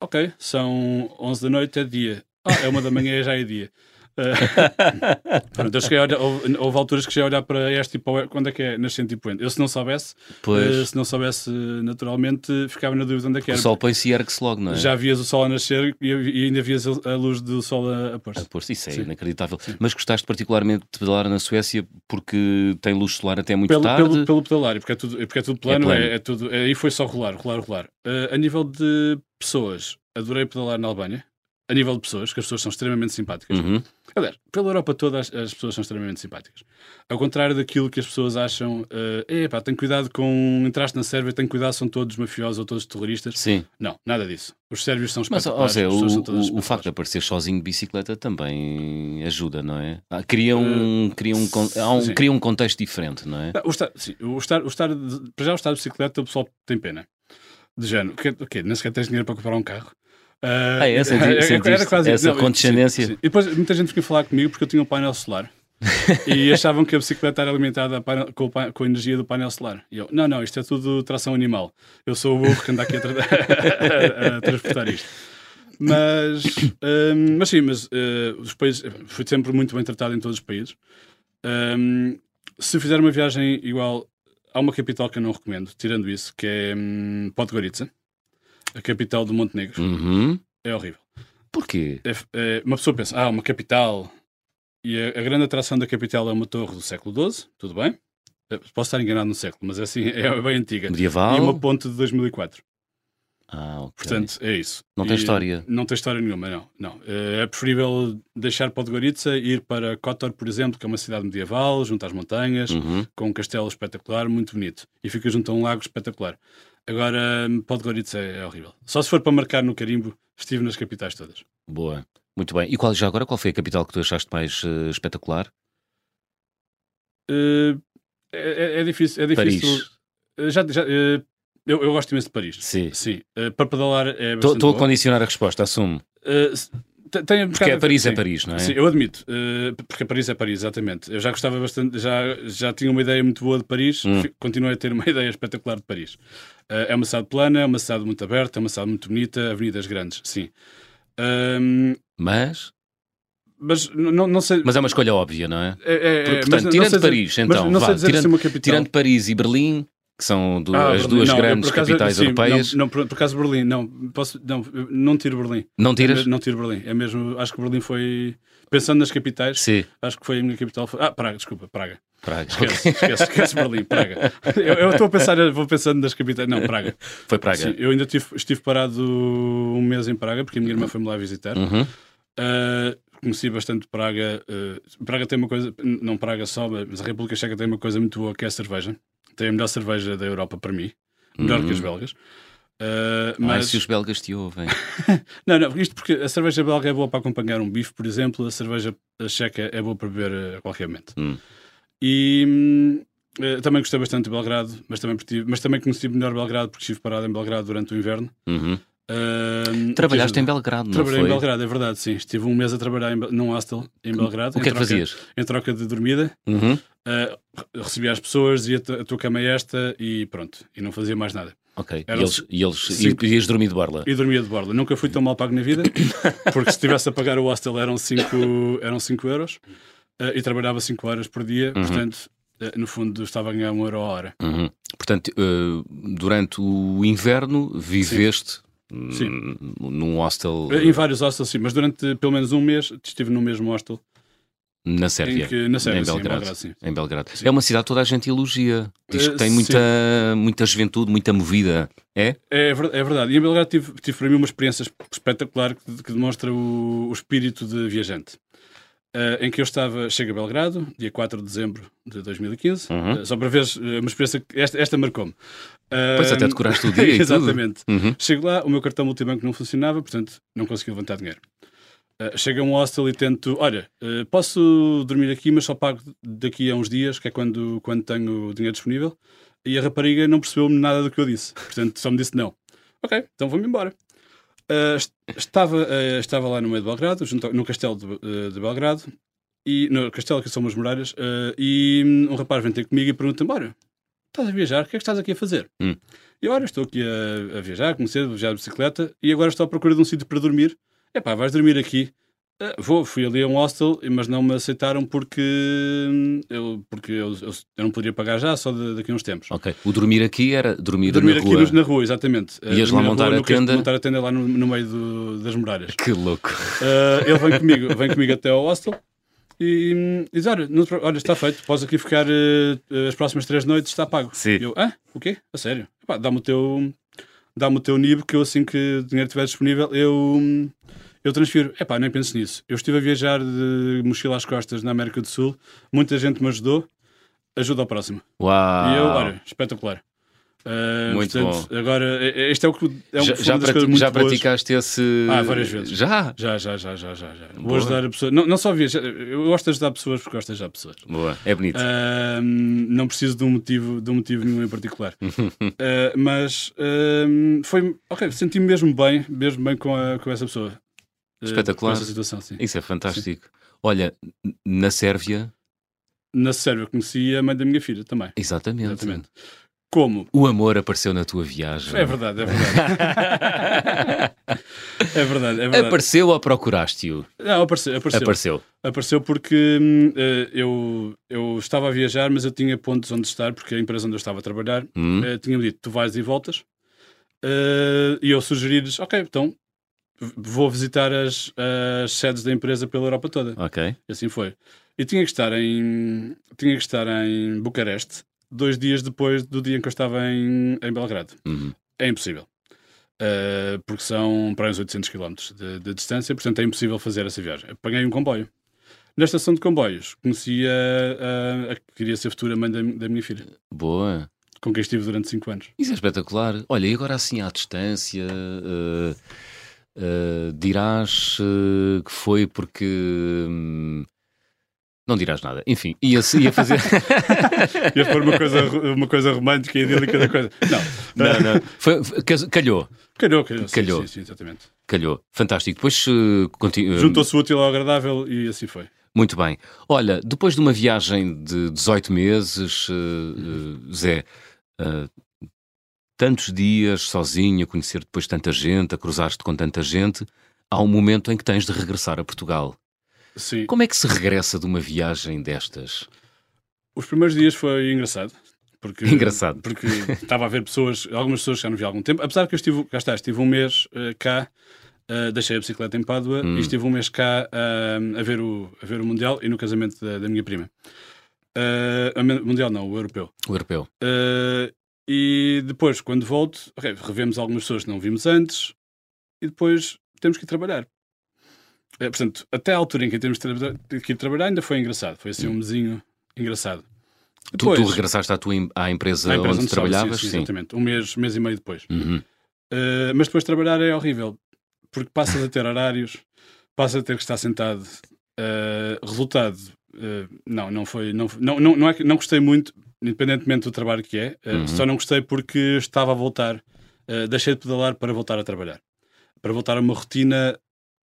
ok, são 11 da noite, é dia. Ah, é uma da manhã, já é dia. (laughs) Pronto, eu cheguei a olhar, houve, houve alturas que cheguei a olhar para este e para o, quando é que é nascente e poente. Eu se não soubesse, uh, se não soubesse naturalmente, ficava na dúvida onde é que o era. sol põe-se e ergue-se logo, não é? Já vias o sol a nascer e, e ainda vias a, a luz do sol a, a pôr-se. Ah, pois, isso é Sim. inacreditável. Mas gostaste particularmente de pedalar na Suécia porque tem luz solar até muito Pelo, tarde? pelo, pelo pedalar, porque é tudo, porque é tudo plano, plano. é, é tudo, aí foi só rolar, rolar, rolar. Uh, a nível de pessoas, adorei pedalar na Albânia. A nível de pessoas, que as pessoas são extremamente simpáticas. Uhum. Aliás, pela Europa toda as, as pessoas são extremamente simpáticas. Ao contrário daquilo que as pessoas acham, uh, epá, tem cuidado com. Entraste na Sérvia, tem cuidado, são todos mafiosos ou todos terroristas. Sim, Não, nada disso. Os sérvios são mas ou seja, o, o- facto de aparecer sozinho de bicicleta também ajuda, não é? Ah, cria, um, cria, um, um, Eh, cria um contexto diferente, não é? Não, o estar, sim, o estar, o estar de- para já o estar de bicicleta, o pessoal tem pena. De género? O quê? Nem sequer tens dinheiro para comprar um carro. Ah, é? Senti- sentiste essa condescendência? sim, sim. E depois muita gente vinha falar comigo porque eu tinha um painel solar. (laughs) e achavam que a bicicleta era alimentada a painel- com, com a energia do painel solar. E eu, não, não, isto é tudo tração animal. Eu sou o burro que anda aqui a, tra- (laughs) a- a transportar isto. Mas, hum, mas sim, mas eh, os países, fui sempre muito bem tratado em todos os países. Hum, se fizer uma viagem igual, há uma capital que eu não recomendo, tirando isso, que é hum, Podgorica, a capital do Montenegro. Uhum. É horrível. Porquê? É- é- uma pessoa pensa, ah, uma capital. E a, a grande atração da capital é uma torre do século XII, tudo bem. Eh, Posso estar enganado no século, mas é assim, (laughs) é bem antiga. Medieval? E uma ponte de 2004. Ah, ok. Portanto, é isso. Não tem E história. Não tem história nenhuma, não. não. Eh, É preferível deixar Podgorica e ir para Kotor, por exemplo, que é uma cidade medieval, junto às montanhas, Uhum. com um castelo espetacular, muito bonito. E fica junto a um lago espetacular. Agora, hum, Podgorica é, é horrível. Só se for para marcar no carimbo, estive nas capitais todas. Boa. Muito bem. E qual, já agora, qual foi a capital que tu achaste mais eh, espetacular? Eh, é, é- difícil. É difícil. Paris. Eh, Já, já, eu, eu gosto imenso de Paris. Sim. Sim. Para pedalar é Estou a condicionar a resposta, assumo. Tem Porque é Paris, é. Paris, não é? Sim, eu admito, eh, porque Paris é Paris, exatamente. Eu já gostava bastante, já, já tinha uma ideia muito boa de Paris, Hum. continuei a ter uma (laughs) ideia espetacular de Paris. Eh, é uma cidade plana, é uma cidade muito aberta, é uma cidade muito bonita, avenidas grandes, sim. Mas, mas não, não sei. mas é uma escolha óbvia, não é? é, é, Portanto, tirando dizer- Paris, mas então, vá, dizer tirando- uma capital. Tirando Paris e Berlim, que são du- Ah, as Berlim, duas não, grandes acaso, capitais sim, europeias, Não, não, por, por acaso Berlim, não, posso, não, não tiro Berlim. não tiras? É Não tiro Berlim. É mesmo, acho que Berlim foi. Pensando nas capitais, Sim, acho que foi a minha capital. foi- Ah, Praga, desculpa, Praga. Praga. Esquece, esquece, esquece Berlim, Praga. (laughs) Eu estou a pensar, vou pensando nas capitais. Não, Praga. Foi Praga. Sim, eu ainda tive, estive parado um mês em Praga, porque a minha irmã foi-me lá visitar. Uhum. Uh, conheci bastante Praga. uh, Praga tem uma coisa, não Praga só, mas a República Checa tem uma coisa muito boa que é a cerveja. Tem a melhor cerveja da Europa para mim, melhor que as belgas. Uh, Ai, mas se os belgas te ouvem. (laughs) não, não, isto porque a cerveja belga é boa para acompanhar um bife, por exemplo, a cerveja checa é boa para beber uh, a qualquer momento. Hum. E eh, também gostei bastante de Belgrado, mas também, mas também conheci melhor Belgrado porque estive parado em Belgrado durante o inverno. Uhum. Uh, Trabalhaste em Belgrado, não Trabalhei foi? em Belgrado, é verdade, sim. Estive um mês a trabalhar em, num hostel em Belgrado. O que é que troca- fazias? Em troca de dormida. Uhum. Uh, recebia as pessoas, dizia a tua cama é esta e pronto. E não fazia mais nada. Ok. E Eram eles, e eles cinco- e ias dormir de borla? E dormia de borda. Nunca fui tão mal pago na vida, (laughs) porque se estivesse a pagar o hostel eram 5 eram cinco euros uh, e trabalhava 5 horas por dia, Uhum. portanto, uh, no fundo, estava a ganhar 1 euro a hora. Uhum. Portanto, eh, durante o inverno viveste hum, Sim. num hostel Em vários hostels, sim, mas durante pelo menos um mês estive no mesmo hostel. na Em, Sérvia. que, na Sérvia, em sim, em Belgrado. Belgrado, sim. Em Belgrado. É uma cidade que toda a gente elogia. Diz que Eh, tem sim. muita, muita juventude, muita movida. É? É, é verdade. E em Belgrado tive, tive para mim uma experiência espetacular que, que demonstra o, o espírito de viajante. Uh, em que eu estava, chego a Belgrado, dia 4 de dezembro de 2015, Uhum. uh, só para ver uma experiência, que- esta, esta marcou-me. Pois até decoraste (laughs) o dia e tudo. Exatamente. Uhum. Chego lá, o meu cartão multibanco não funcionava, portanto não consegui levantar dinheiro. Uh, chego a um hostel e tento, olha, uh, posso dormir aqui, mas só pago daqui a uns dias, que é quando, quando tenho dinheiro disponível. E a rapariga não percebeu nada do que eu disse, portanto só me disse não. Ok, então vou-me embora. Uh, estava, estava lá no meio de Belgrado, junto, no castelo de, de, Belgrado, e no castelo que são umas muralhas, e um rapaz vem ter comigo e pergunta-me: Olha, estás a viajar? O que é que estás aqui a fazer? Hum. E olha, estou aqui a, a viajar, comecei a viajar de bicicleta e agora estou à procura de um sítio para dormir. É pá, vais dormir aqui. Uh, vou, fui ali a um hostel, mas não me aceitaram porque hum, eu, porque eu, eu, eu não poderia pagar já, só de, daqui a uns tempos. Ok. O dormir aqui era dormir, dormir na aqui rua. na rua, exatamente. Ias lá montar rua, a tenda? montar a tenda lá no, no meio do, das muralhas. Que louco. Uh, ele vem comigo, vem comigo até ao hostel e, e olha, não, olha, está feito, podes aqui ficar uh, as próximas três noites, está pago. Sim. E eu, ah, o quê? A sério? Dá-me o teu dá-me o teu NIB que eu assim que o dinheiro estiver disponível, eu, eu transfiro. É pá, nem penso nisso. Eu estive a viajar de mochila às costas na América do Sul, muita gente me ajudou, ajuda ao próximo. Uau! E eu, olha, espetacular. Uh, muito portanto, bom. Agora, este é o que é um já, já, prati já praticaste esse. Ah, várias vezes. Já? Já, já, já, já, já. já. Vou ajudar a pessoa. Não, não só viajar, eu gosto de ajudar pessoas porque gosto de ajudar pessoas. Boa, é bonito. Uh, não preciso de um motivo, de um motivo nenhum em particular. uh, (laughs) mas foi. Ok, senti-me mesmo bem, mesmo bem com, a, com essa pessoa. Espetacular. Essa situação, sim. Isso é fantástico. Sim. Olha, na Sérvia. Na Sérvia conheci a mãe da minha filha também. Exatamente. Exatamente. Como? O amor apareceu na tua viagem. É verdade, é verdade. (laughs) é verdade, é verdade. Apareceu ou procuraste-o? Não, apareceu, apareceu. Apareceu. Apareceu porque uh, eu, eu estava a viajar, mas eu tinha pontos onde estar, porque a empresa onde eu estava a trabalhar hum. uh, tinha-me dito: tu vais e voltas. Uh, e eu sugeri-lhes: ok, então vou visitar as, as sedes da empresa pela Europa toda. Ok. E assim foi. E tinha que estar em, tinha que estar em Bucareste dois dias depois do dia em que eu estava em, em Belgrado. Uhum. É impossível. Uh, porque são para uns 800 km de, de, distância, portanto é impossível fazer essa viagem. Apanhei um comboio. Na estação de comboios, conheci a, a, a que queria ser futura mãe da, da, minha filha. Boa. Com quem estive durante 5 anos. Isso é espetacular. Olha, e agora assim à distância, uh, uh, dirás que foi porque. Hum, não dirás nada. Enfim, ia, ia fazer. (laughs) ia pôr uma coisa, uma coisa romântica e idílica da coisa. Não, não, não. Foi, calhou. Calhou, calhou. calhou. Sim, sim, exatamente. Calhou. Fantástico. Depois uh, continu... Juntou-se o útil ao agradável e assim foi. Muito bem. Olha, depois de uma viagem de 18 meses, uh, uh, Zé, tantos dias sozinho, a conhecer depois tanta gente, a cruzar-te com tanta gente, há um momento em que tens de regressar a Portugal. Sim. Como é que se regressa de uma viagem destas? Os primeiros dias foi engraçado. Porque, engraçado. Porque estava a ver pessoas, algumas pessoas que já não vi há algum tempo, apesar que eu estive, cá está, estive um mês uh, cá, uh, deixei a bicicleta em Pádua hum. e estive um mês cá uh, a, ver o, a ver o Mundial e no casamento da, da minha prima. Uh, mundial não, o Europeu. O Europeu. e depois, quando volto, okay, revemos algumas pessoas que não vimos antes e depois temos que ir trabalhar. É, portanto, até a altura em que temos que ir trabalhar ainda foi engraçado. Foi assim um mesinho engraçado. Depois, tu, tu regressaste à, tua, à empresa, à empresa onde, onde trabalhavas? Sim, sim, exatamente. Um mês, mês e meio depois. Uhum. Uh, mas depois trabalhar é horrível. Porque passas a ter horários, passas a ter que estar sentado. Uh, resultado, uh, não, não foi. Não, não, não, não, é, não gostei muito, independentemente do trabalho que é. Uhum. Só não gostei porque estava a voltar. deixei de pedalar para voltar a trabalhar. Para voltar a uma rotina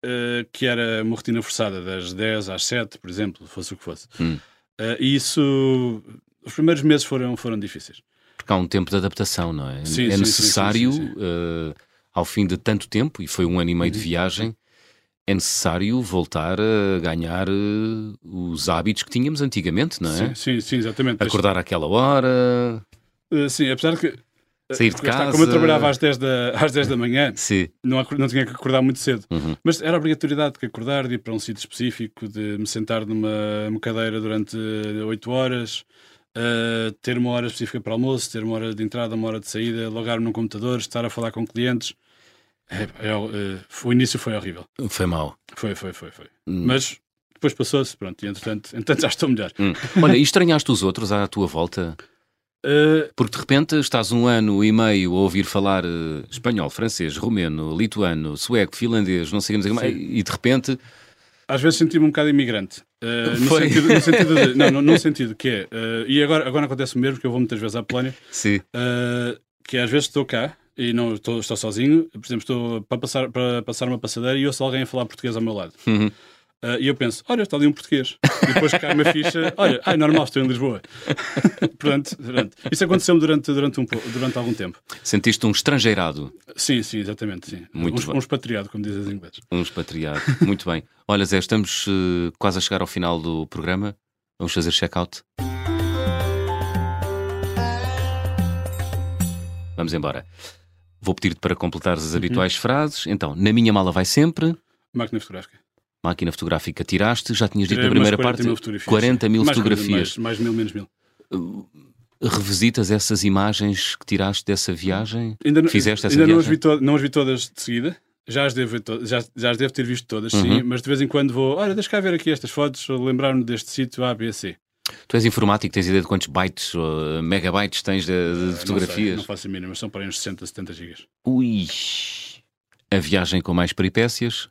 uh, que era uma rotina forçada, das 10 às 7, por exemplo, fosse o que fosse. Hum. Uh, e isso, os primeiros meses foram, foram difíceis. Porque há um tempo de adaptação, não é? Sim, é sim, necessário, sim, uh, ao fim de tanto tempo, e foi um ano e meio de uhum. viagem, é necessário voltar a ganhar os hábitos que tínhamos antigamente, não é? Sim, sim, exatamente. Acordar àquela hora. Sim, apesar de que sair de casa. como eu trabalhava às 10 da, às 10 da manhã, Sim. Não, não tinha que acordar muito cedo. Uhum. Mas era obrigatoriedade de acordar, de ir para um sítio específico, de me sentar numa cadeira durante 8 horas, uh, ter uma hora específica para almoço, ter uma hora de entrada, uma hora de saída, logar-me num computador, estar a falar com clientes. É, é, uh, o início foi horrível. Foi mau. Foi, foi, foi. foi. Hum. Mas depois passou-se, pronto, e entretanto, entretanto já estou melhor. Hum. Olha, e estranhaste os outros à tua volta? Uh, Porque de repente estás um ano e meio a ouvir falar uh, espanhol, francês, romeno, lituano, sueco, finlandês, não sei o que, mais, e de repente. Às vezes senti-me um bocado imigrante. Uh, no, (laughs) sentido, no, sentido, de, não, no, no, sentido que é. e agora, agora acontece mesmo, que eu vou muitas vezes à Polónia. Sim. que às vezes estou cá e não estou, estou sozinho, por exemplo, estou para passar, para passar uma passadeira e ouço alguém a falar português ao meu lado. Uhum. Uh, e eu penso, olha, está ali um português. E depois cai uma ficha, olha, ah, é normal, estou em Lisboa. (laughs) Portanto, durante, isso aconteceu-me durante, durante, um, durante algum tempo. Sentiste um estrangeirado? Sim, sim, exatamente. Sim. Muito um, um expatriado, como dizem os ingleses. Um expatriado, muito bem. Olha, Zé, estamos uh, quase a chegar ao final do programa. Vamos fazer check-out. Vamos embora. Vou pedir-te para completares as habituais frases. Então, na minha mala vai sempre. Máquina fotográfica. Máquina fotográfica tiraste, já tinhas dito Tirei na primeira umas 40 parte. mil fotografias, 40 mil mais, fotografias. Mais, mais mil, menos mil. Revisitas essas imagens que tiraste dessa viagem? Ainda, não- Fizeste essa ainda não, as viagem? vi to- não as vi todas de seguida. Já as devo, to- já, já as devo ter visto todas, sim, Uhum. mas de vez em quando vou, olha, deixa cá ver aqui estas fotos, lembrar-me deste sítio A, B, C. Tu és informático, tens ideia de quantos bytes, ou megabytes tens de, de Eh, Não sei, fotografias? Não, faço a mínima, são para aí uns 60, 70 gigas. Ui! A viagem com mais peripécias?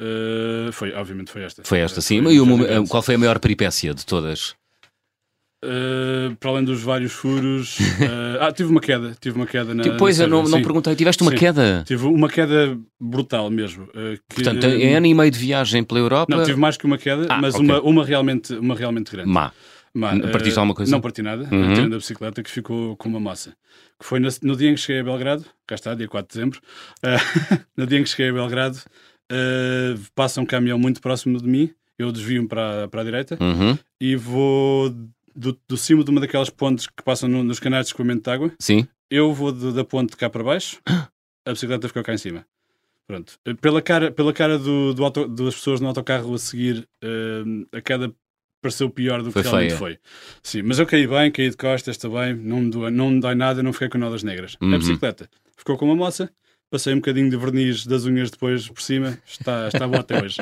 Uh, foi, obviamente foi esta. Foi esta, sim. foi E o qual foi a maior peripécia de todas? Uh, para além dos vários furos. uh, (laughs) ah, tive uma queda. Tive uma queda na. Depois na eu não, não perguntei, tiveste uma Sim. queda? Tive uma queda brutal mesmo. uh, que- Portanto, em ano e meio de viagem pela Europa, Não, tive mais que uma queda, Ah, mas ok. uma, uma, realmente, uma realmente grande. má. Má, partiste eh, alguma coisa? Não parti nada, Uhum. tirando a bicicleta que ficou com uma massa. Que foi no, no dia em que cheguei a Belgrado, cá está, dia 4 de dezembro, eh, (laughs) no dia em que cheguei a Belgrado, eh, passa um caminhão muito próximo de mim, eu desvio-me para, para a direita Uhum. e vou do, do cimo de uma daquelas pontes que passam no- nos canais de escoamento de água, Sim? eu vou de- da ponte cá para baixo, a bicicleta ficou cá em cima. Pronto. Eh, Pela cara, pela cara do, do auto- das pessoas no autocarro a seguir, eh, a queda pareceu pior do que Foi realmente feia. foi. Sim, mas eu caí bem, caí de costas, está bem, não me, doa, não me dói nada, não fiquei com nodas negras. Uhum. A bicicleta ficou com uma moça, passei um bocadinho de verniz das unhas depois por cima, está, está bom até hoje.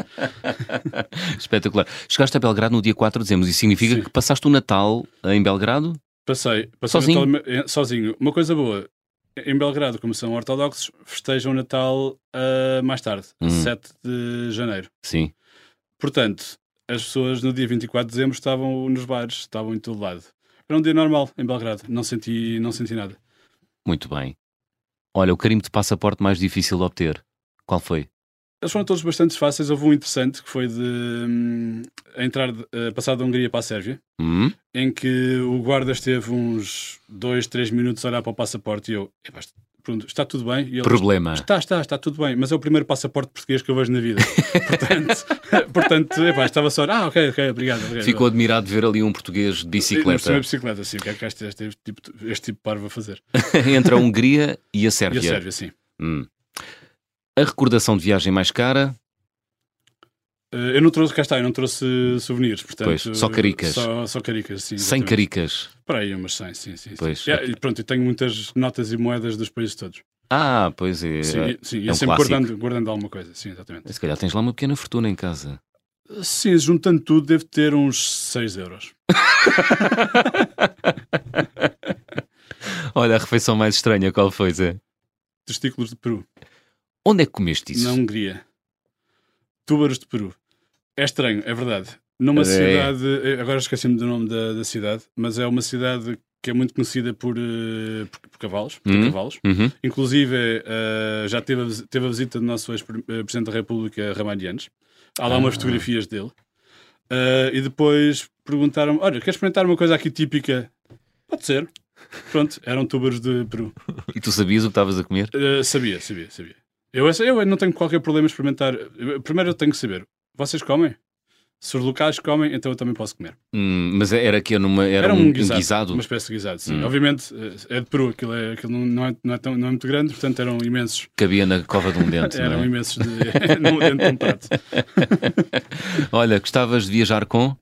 (laughs) Espetacular. Chegaste a Belgrado no dia 4 de dezembro. Isso significa Sim. que passaste o Natal em Belgrado? Passei, passei Sozinho? Natal, sozinho. Uma coisa boa, em Belgrado, como são ortodoxos, festejam o Natal ah, mais tarde, Hum. 7 de janeiro. Sim. Portanto, as pessoas no dia 24 de dezembro estavam nos bares, estavam em todo lado. Era um dia normal em Belgrado, não senti, não senti nada. Muito bem. Olha, o carimbo de passaporte mais difícil de obter. Qual foi? Eles foram todos bastante fáceis. Houve um interessante que foi de hum, entrar, de- a passar da Hungria para a Sérvia, Hum? em que o guarda esteve uns 2, 3 minutos a olhar para o passaporte e eu, "Epá, est- pronto, está tudo bem? E ele, Problema. Está, está, está tudo bem, mas é o primeiro passaporte português que eu vejo na vida. (laughs) portanto, (laughs) portanto epá, estava só, ah, ok, ok, obrigado. obrigado. Ficou admirado de ver ali um português de bicicleta cima, bicicleta, sim. O que é que este, este, tipo, este tipo de parvo a fazer? (laughs) entre a Hungria e a E Sérvia. a Sérvia, sim. Hum. A recordação de viagem mais cara? Eh, eu não trouxe, cá está, eu não trouxe souvenirs, portanto... Pois, só caricas. Só, só caricas, sim. Sem caricas. Para aí umas 100, sim, sim. sim. Pois. É, e pronto, eu tenho muitas notas e moedas dos países todos. Ah, pois é. Sim, e- sim, é um sempre clássico. guardando, guardando alguma coisa, sim, exatamente. Se calhar tens lá uma pequena fortuna em casa. Sim, juntando tudo, deve ter uns 6 euros. (laughs) Olha, a refeição mais estranha, qual foi, Zé? Testículos de Peru, Onde é que comeste isso? na Hungria. Túbaros de Peru. É estranho, é verdade. Numa É. cidade, eh, agora esqueci-me do nome da, da cidade, mas é uma cidade que é muito conhecida por, eh, por, por cavalos, por ter Hum. cavalos. Uhum. Inclusive, eh, já teve a, teve a visita do nosso ex-presidente da República, Ramalhianos. Há lá umas Ah. fotografias dele. Eh, e depois perguntaram-me: Olha, queres experimentar uma coisa aqui típica? Pode ser. Pronto, eram túbaros de Peru. (laughs) E tu sabias o que estavas a comer? Eh, sabia, sabia, sabia. Eu, eu não tenho qualquer problema em experimentar. Primeiro eu tenho que saber: vocês comem? Se os locais comem, então eu também posso comer. Hum, mas era que numa, era, um, guisado. Uma espécie de guisado, sim. Hum. Obviamente eh, é de Peru, aquilo, é, aquilo não, é, não, é tão, não é muito grande, portanto eram imensos. Cabia na cova de um (laughs) dente. não Eram é? imensos de, (laughs) no, dentro de um prato. (laughs) Olha, gostavas de viajar com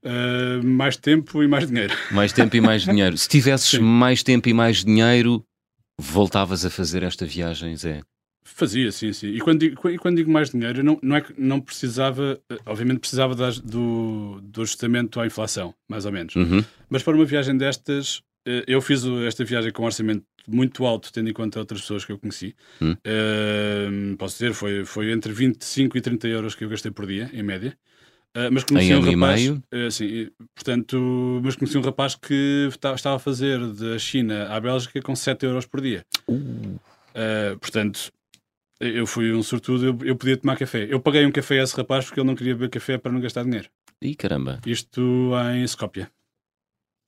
Uh, mais tempo e mais dinheiro. mais tempo e mais dinheiro. Se tivesses Sim. mais tempo e mais dinheiro, voltavas a fazer esta viagem, Zé? Fazia, sim, sim. E quando digo, e quando digo mais dinheiro, não, não é que não precisava, eh, obviamente precisava das- do, do ajustamento à inflação, mais ou menos. Uhum. Mas para uma viagem destas, eh, eu fiz esta viagem com um orçamento muito alto, tendo em conta outras pessoas que eu conheci. Hum. Eh, posso dizer, foi, foi entre 25 e 30 euros que eu gastei por dia, em média. Uh, mas conheci Em um rapaz, uh, sim, portanto, mas conheci um rapaz que esta- estava a fazer da China à Bélgica com 7 euros por dia. Uh, portanto, eu fui um sortudo, eu, eu podia tomar café. Eu paguei um café a esse rapaz porque ele não queria beber café para não gastar dinheiro. Ih, caramba. Isto em Skopje.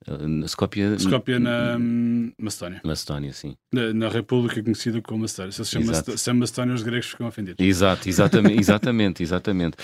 Uh, Skopje, Skopje na hum, Macedónia. Macedónia, sim. Na, na República conhecida como Macedónia. Se chama, Exato. Macedó- se chama Macedónia, os gregos ficam ofendidos. Exato, exatamente, (laughs) exatamente, exatamente.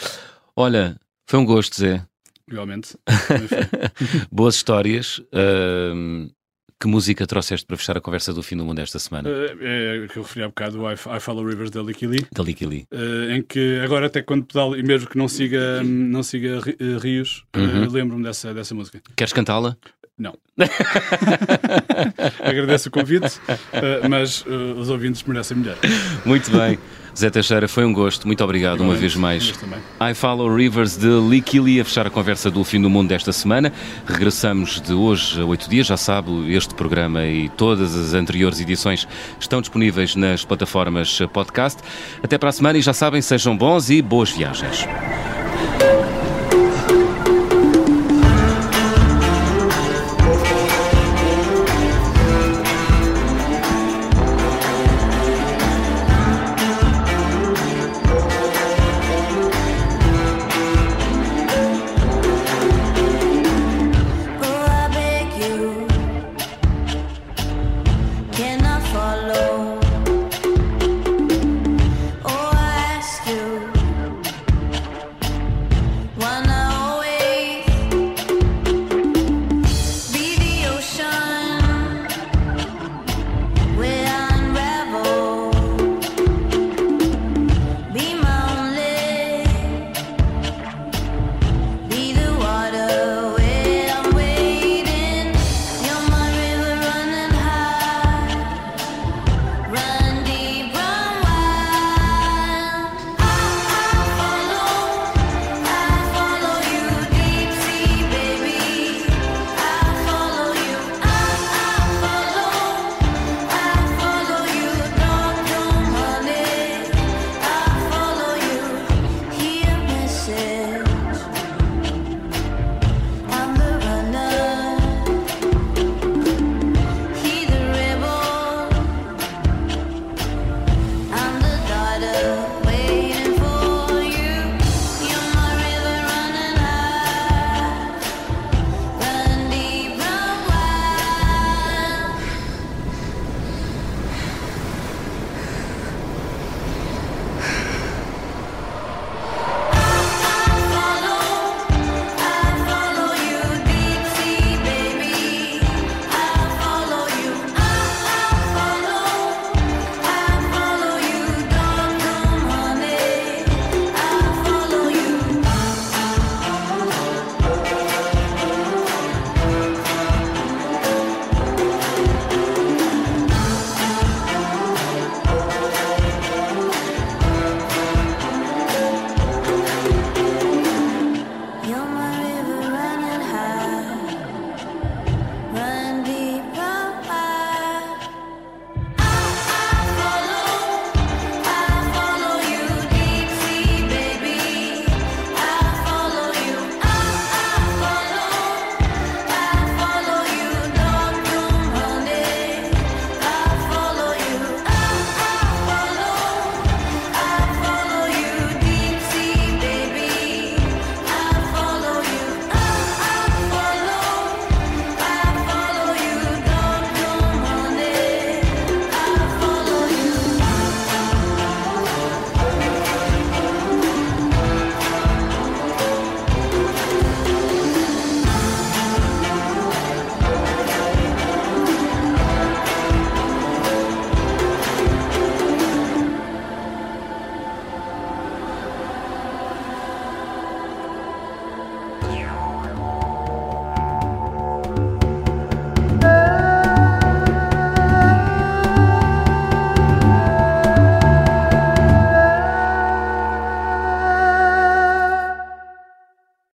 Olha, foi um gosto, Zé. Enfim. (laughs) Boas histórias. Ahm, que música trouxeste para fechar a conversa do fim do mundo esta semana? É, é que eu referi há bocado, o I, I Follow Rivers da Licky Lee, Da Licky Lee. eh, em que agora até quando pedalo, e mesmo que não siga, não siga ri- rios, Uhum. lembro-me dessa, dessa música. Queres cantá-la? Não. (laughs) Agradeço o convite, eh, mas eh, os ouvintes merecem melhor. Muito bem. Zé Teixeira, foi um gosto. Muito obrigado uma vez mais. I Follow Rivers de Lee Killy a fechar a conversa do fim do mundo desta semana. Regressamos de hoje a oito dias. Já sabe, este programa e todas as anteriores edições estão disponíveis nas plataformas podcast. Até para a semana e já sabem, sejam bons e boas viagens.